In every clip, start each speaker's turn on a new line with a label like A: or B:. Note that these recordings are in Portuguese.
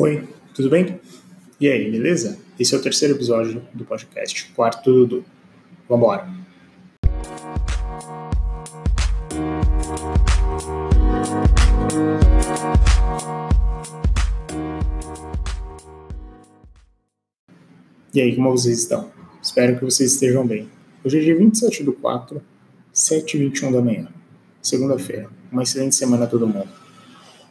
A: Oi, tudo bem? E aí, beleza? Esse é o terceiro episódio do podcast Quarto Dudu. Vambora! E aí, como vocês estão? Espero que vocês estejam bem. Hoje é dia 27 do 4, 7h21 da manhã, segunda-feira. Uma excelente semana a todo mundo.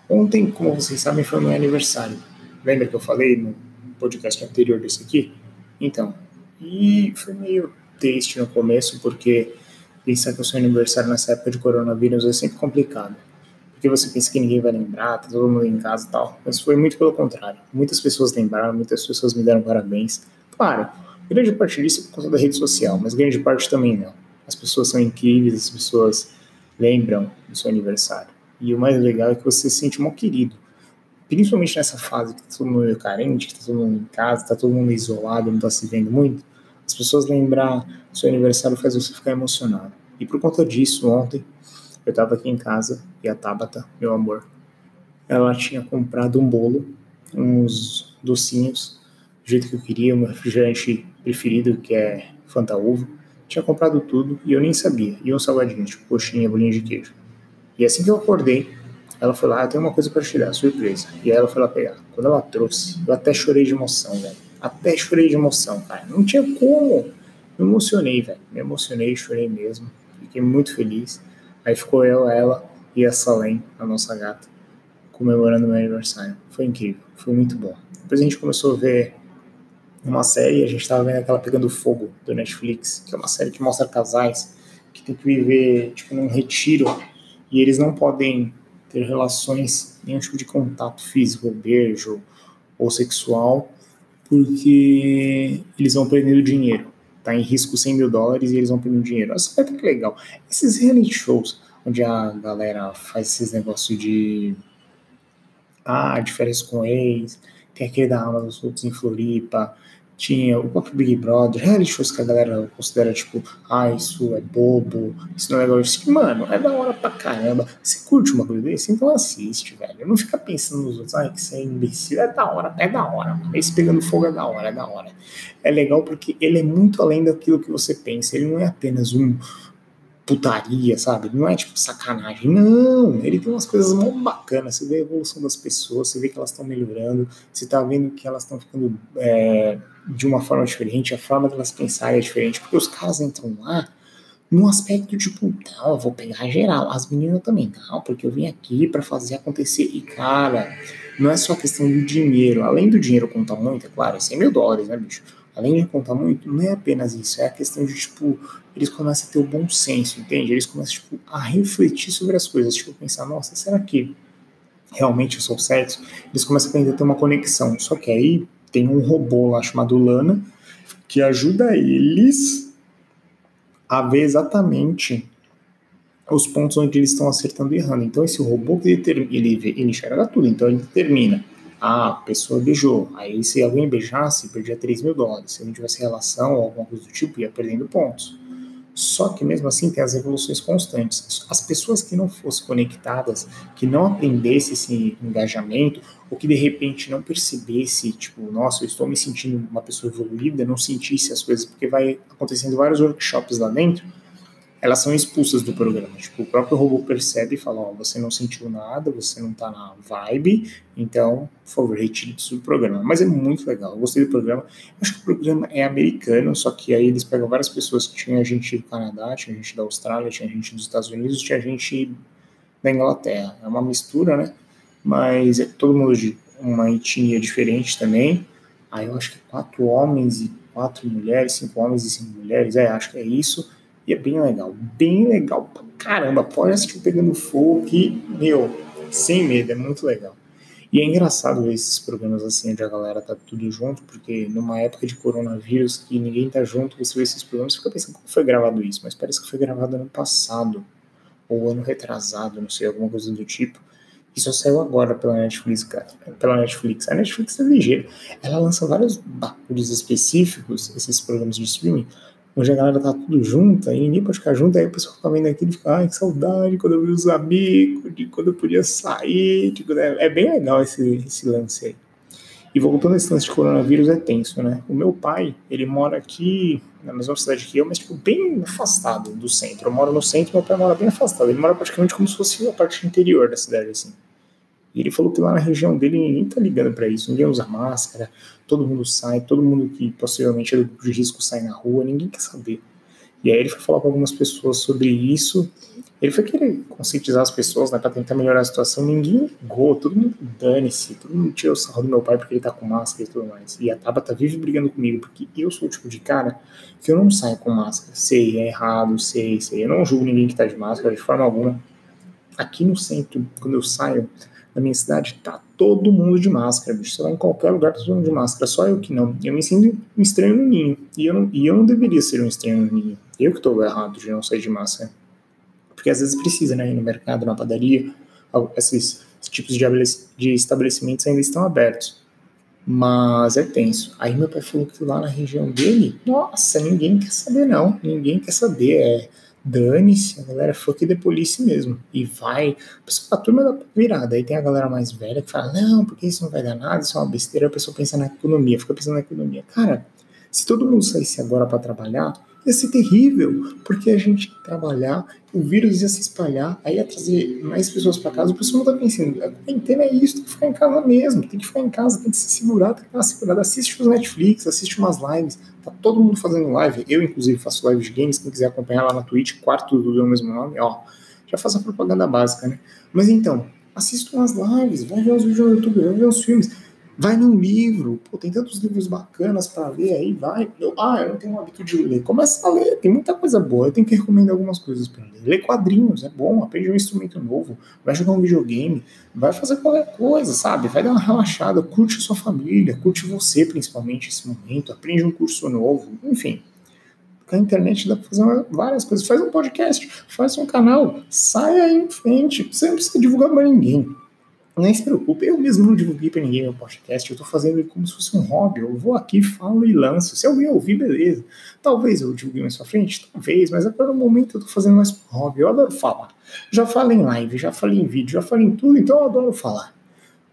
A: Ontem, como vocês sabem, foi meu aniversário. Lembra que eu falei no podcast anterior desse aqui? Então, e foi meio triste no começo, porque pensar que o seu aniversário nessa época de coronavírus é sempre complicado. Porque você pensa que ninguém vai lembrar, tá todo mundo em casa e tal. Mas foi muito pelo contrário. Muitas pessoas lembraram, muitas pessoas me deram parabéns. Claro, grande parte disso é por conta da rede social, mas grande parte também não. As pessoas são incríveis, as pessoas lembram do seu aniversário. E o mais legal é que você se sente mal querido principalmente nessa fase que tá todo mundo carente, que tá todo mundo em casa, tá todo mundo isolado, não tá se vendo muito, as pessoas lembrar seu aniversário faz você ficar emocionado. E por conta disso, ontem, eu tava aqui em casa e a Tabata, meu amor, ela tinha comprado um bolo, uns docinhos, do jeito que eu queria, meu refrigerante preferido, que é Fanta Uva. Tinha comprado tudo e eu nem sabia. E um salgadinho, tipo coxinha, bolinha de queijo. E assim que eu acordei, ela foi lá, ah, tem uma coisa para te dar, surpresa. E aí ela foi lá pegar. Quando ela trouxe, eu até chorei de emoção, velho. Até chorei de emoção, cara. Não tinha como. Me emocionei, velho. Me emocionei, chorei mesmo. Fiquei muito feliz. Aí ficou eu, ela e a Salem, a nossa gata, comemorando meu aniversário. Foi incrível, foi muito bom. Depois a gente começou a ver uma série, a gente tava vendo aquela Pegando Fogo do Netflix, que é uma série que mostra casais que tem que viver, tipo, num retiro e eles não podem ter relações, nenhum tipo de contato físico, beijo ou sexual, porque eles vão perdendo dinheiro. Tá em risco 100 mil dólares e eles vão perdendo dinheiro. Essa é que legal. Esses reality shows, onde a galera faz esses negócios de. Ah, férias com ex, tem aquele da alma dos outros em Floripa, tinha o próprio Big Brother, reality shows que a galera considera tipo, ah, isso é bobo, isso não é legal. Isso, mano, é da hora pra caramba. Você curte uma coisa desse? Então assiste, velho. Não fica pensando nos outros, ah, que isso é imbecil. É da hora, é da hora, mano. Esse pegando fogo é da hora, é da hora. É legal porque ele é muito além daquilo que você pensa. Ele não é apenas um putaria, sabe? Não é tipo sacanagem. Não, ele tem umas coisas muito bacanas. Você vê a evolução das pessoas, você vê que elas estão melhorando, você tá vendo que elas estão ficando é, de uma forma diferente, a forma delas pensarem é diferente, porque os caras entram lá num aspecto tipo, não, eu vou pegar geral, as meninas também, não, porque eu vim aqui para fazer acontecer. E cara, não é só questão do dinheiro, além do dinheiro contar muito, é claro, é 100 mil dólares, né, bicho? Além de contar muito, não é apenas isso, é a questão de, tipo, eles começam a ter o bom senso, entende? Eles começam, tipo, a refletir sobre as coisas, tipo, pensar, nossa, será que realmente eu sou certo? Eles começam a aprender a ter uma conexão, só que aí tem um robô lá chamado Lana que ajuda eles a ver exatamente os pontos onde eles estão acertando e errando. Então esse robô ele, ele, ele enxerga tudo, então ele determina. Ah, a pessoa beijou. Aí se alguém beijasse, perdia 3 mil dólares. Se não tivesse relação ou alguma coisa do tipo, ia perdendo pontos. Só que mesmo assim tem as evoluções constantes. As pessoas que não fossem conectadas, que não aprendessem esse engajamento, ou que de repente não percebesse, tipo, nossa, eu estou me sentindo uma pessoa evoluída, não sentisse as coisas, porque vai acontecendo vários workshops lá dentro, elas são expulsas do programa. Tipo, o próprio robô percebe e fala, ó, oh, você não sentiu nada, você não tá na vibe, então, por favor, retire do programa. Mas é muito legal, eu gostei do programa. Acho que o programa é americano, só que aí eles pegam várias pessoas tinha gente do Canadá, tinha gente da Austrália, tinha gente dos Estados Unidos, tinha gente da Inglaterra. É uma mistura, né? Mas é todo mundo de uma etnia diferente também. Aí eu acho que quatro homens e quatro mulheres, cinco homens e cinco mulheres, é, acho que é isso e é bem legal, bem legal pra caramba. Assistir Pegando Fogo que, meu, sem medo, é muito legal. E é engraçado ver esses programas assim, onde a galera tá tudo junto, porque numa época de coronavírus que ninguém tá junto, você vê esses programas e fica pensando como foi gravado isso, mas parece que foi gravado ano passado, ou ano retrasado, não sei, alguma coisa do tipo. E só saiu agora pela Netflix, cara. Pela Netflix. A Netflix é ligeira. Ela lança vários bagulhos específicos, esses programas de streaming, onde a galera tá tudo junto, aí ninguém pode ficar junto, aí o pessoal tá vendo aquilo e fica, ai, que saudade, quando eu vi os amigos, de quando eu podia sair, de, é, é bem legal esse, esse lance aí. E voltando a esse lance de coronavírus, é tenso, né? O meu pai, ele mora aqui na mesma cidade que eu, mas tipo, bem afastado do centro. Eu moro no centro, meu pai mora bem afastado. Ele mora praticamente como se fosse a parte interior da cidade, assim. E ele falou que lá na região dele ninguém tá ligando para isso, ninguém usa máscara, todo mundo sai, todo mundo que possivelmente é do grupo de risco sai na rua, ninguém quer saber. E aí ele foi falar com algumas pessoas sobre isso. Ele foi querer conscientizar as pessoas, né, para tentar melhorar a situação. Ninguém ligou, todo mundo dane-se, todo mundo tirou o sarro do meu pai porque ele tá com máscara e tudo mais. E a Tabata vive brigando comigo, porque eu sou o tipo de cara que eu não saio com máscara. Sei, é errado, sei, sei. Eu não julgo ninguém que tá de máscara de forma alguma. Aqui no centro, quando eu saio, na minha cidade tá todo mundo de máscara, bicho. Você vai em qualquer lugar, tá todo mundo de máscara, só eu que não. Eu me sinto um estranho no ninho. E eu não, e eu não deveria ser um estranho no ninho. Eu que tô errado de não sair de máscara. Porque às vezes precisa, né? Ir no mercado, na padaria, esses tipos de estabelecimentos ainda estão abertos. Mas é tenso. Aí meu pai falou que lá na região dele, nossa, ninguém quer saber, não. Ninguém quer saber. É dane-se, a galera fuck the police mesmo. E vai. A turma dá virada. Aí tem a galera mais velha que fala: não, porque isso não vai dar nada, isso é uma besteira. A pessoa pensa na economia, fica pensando na economia. Cara, se todo mundo saísse agora para trabalhar, ia ser terrível, porque a gente trabalhar, o vírus ia se espalhar, aí ia trazer mais pessoas para casa. O pessoal não tá pensando, a quarentena é isso, tem que ficar em casa mesmo, tem que ficar em casa, tem que se segurar, tem que ficar segurado. Assiste os Netflix, assiste umas lives, tá todo mundo fazendo live. Eu, inclusive, faço live de games, quem quiser acompanhar lá na Twitch, quarto do meu mesmo nome, ó, já faço a propaganda básica, né? Mas então, assista umas lives, vai ver os vídeos no YouTube, vai ver os filmes Vai num livro, pô, tem tantos livros bacanas para ler aí, vai. Eu, ah, eu não tenho o hábito de ler. Começa a ler, tem muita coisa boa. Eu tenho que recomendar algumas coisas para ler. Ler quadrinhos, é bom, aprende um instrumento novo, vai jogar um videogame, vai fazer qualquer coisa, sabe? Vai dar uma relaxada, curte sua família, curte você principalmente esse momento, aprende um curso novo, enfim. Com a internet dá pra fazer várias coisas. Faz um podcast, faz um canal, saia aí em frente. Você não precisa divulgar para ninguém nem se preocupe, eu mesmo não divulguei para ninguém meu podcast, eu estou fazendo ele como se fosse um hobby, eu vou aqui, falo e lanço. Se alguém ouvir, beleza. Talvez eu divulgue mais pra frente, talvez, mas agora no momento eu estou fazendo mais um hobby, eu adoro falar. Já falei em live, já falei em vídeo, já falei em tudo, então eu adoro falar.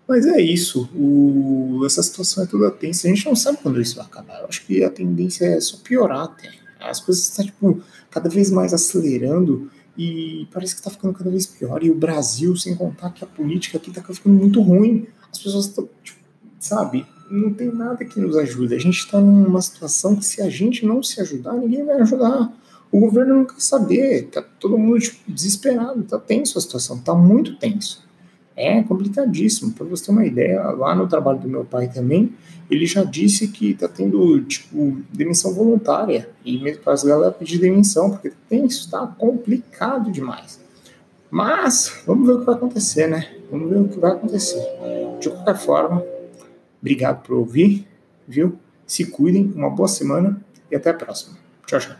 A: Mas é isso, o... essa situação é toda tensa, a gente não sabe quando isso vai acabar. Eu acho que a tendência é só piorar até. As coisas estão, tipo, cada vez mais acelerando e parece que está ficando cada vez pior. E o Brasil, sem contar que a política aqui está ficando muito ruim. As pessoas estão, tipo, sabe, não tem nada que nos ajude. A gente está numa situação que se a gente não se ajudar, ninguém vai ajudar. O governo não quer saber, tá todo mundo tipo, desesperado, tá tenso a situação, tá muito tenso. É complicadíssimo. Para você ter uma ideia, lá no trabalho do meu pai também, ele já disse que está tendo, tipo, demissão voluntária. E mesmo para as galera pedir demissão, porque tem isso, está complicado demais. Mas, vamos ver o que vai acontecer, né? Vamos ver o que vai acontecer. De qualquer forma, obrigado por ouvir, viu? Se cuidem, uma boa semana e até a próxima. Tchau, tchau.